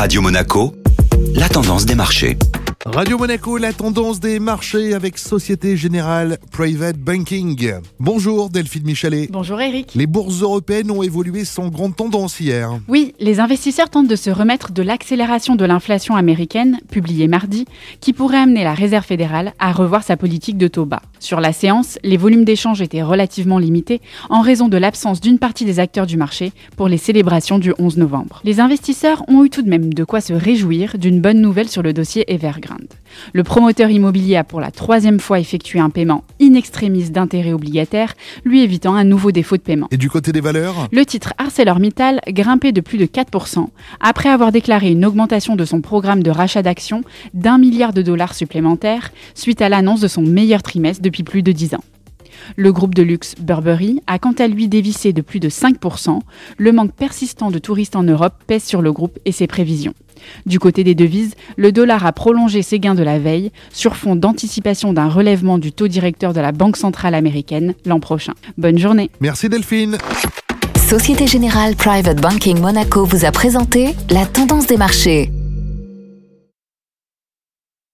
Radio Monaco, la tendance des marchés. Radio Monaco, la tendance des marchés avec Société Générale Private Banking. Bonjour Delphine Michalet. Bonjour Eric. Les bourses européennes ont évolué sans grande tendance hier. Oui, les investisseurs tentent de se remettre de l'accélération de l'inflation américaine, publiée mardi, qui pourrait amener la Réserve fédérale à revoir sa politique de taux bas. Sur la séance, les volumes d'échange étaient relativement limités en raison de l'absence d'une partie des acteurs du marché pour les célébrations du 11 novembre. Les investisseurs ont eu tout de même de quoi se réjouir d'une bonne nouvelle sur le dossier Evergrande. Le promoteur immobilier a pour la troisième fois effectué un paiement in extremis d'intérêts obligataires, lui évitant un nouveau défaut de paiement. Et du côté des valeurs Le titre ArcelorMittal grimpait de plus de 4% après avoir déclaré une augmentation de son programme de rachat d'actions d'un milliard de dollars supplémentaires suite à l'annonce de son meilleur trimestre depuis plus de 10 ans. Le groupe de luxe Burberry a quant à lui dévissé de plus de 5%. Le manque persistant de touristes en Europe pèse sur le groupe et ses prévisions. Du côté des devises, le dollar a prolongé ses gains de la veille sur fond d'anticipation d'un relèvement du taux directeur de la Banque centrale américaine l'an prochain. Bonne journée. Merci Delphine. Société Générale Private Banking Monaco vous a présenté la tendance des marchés.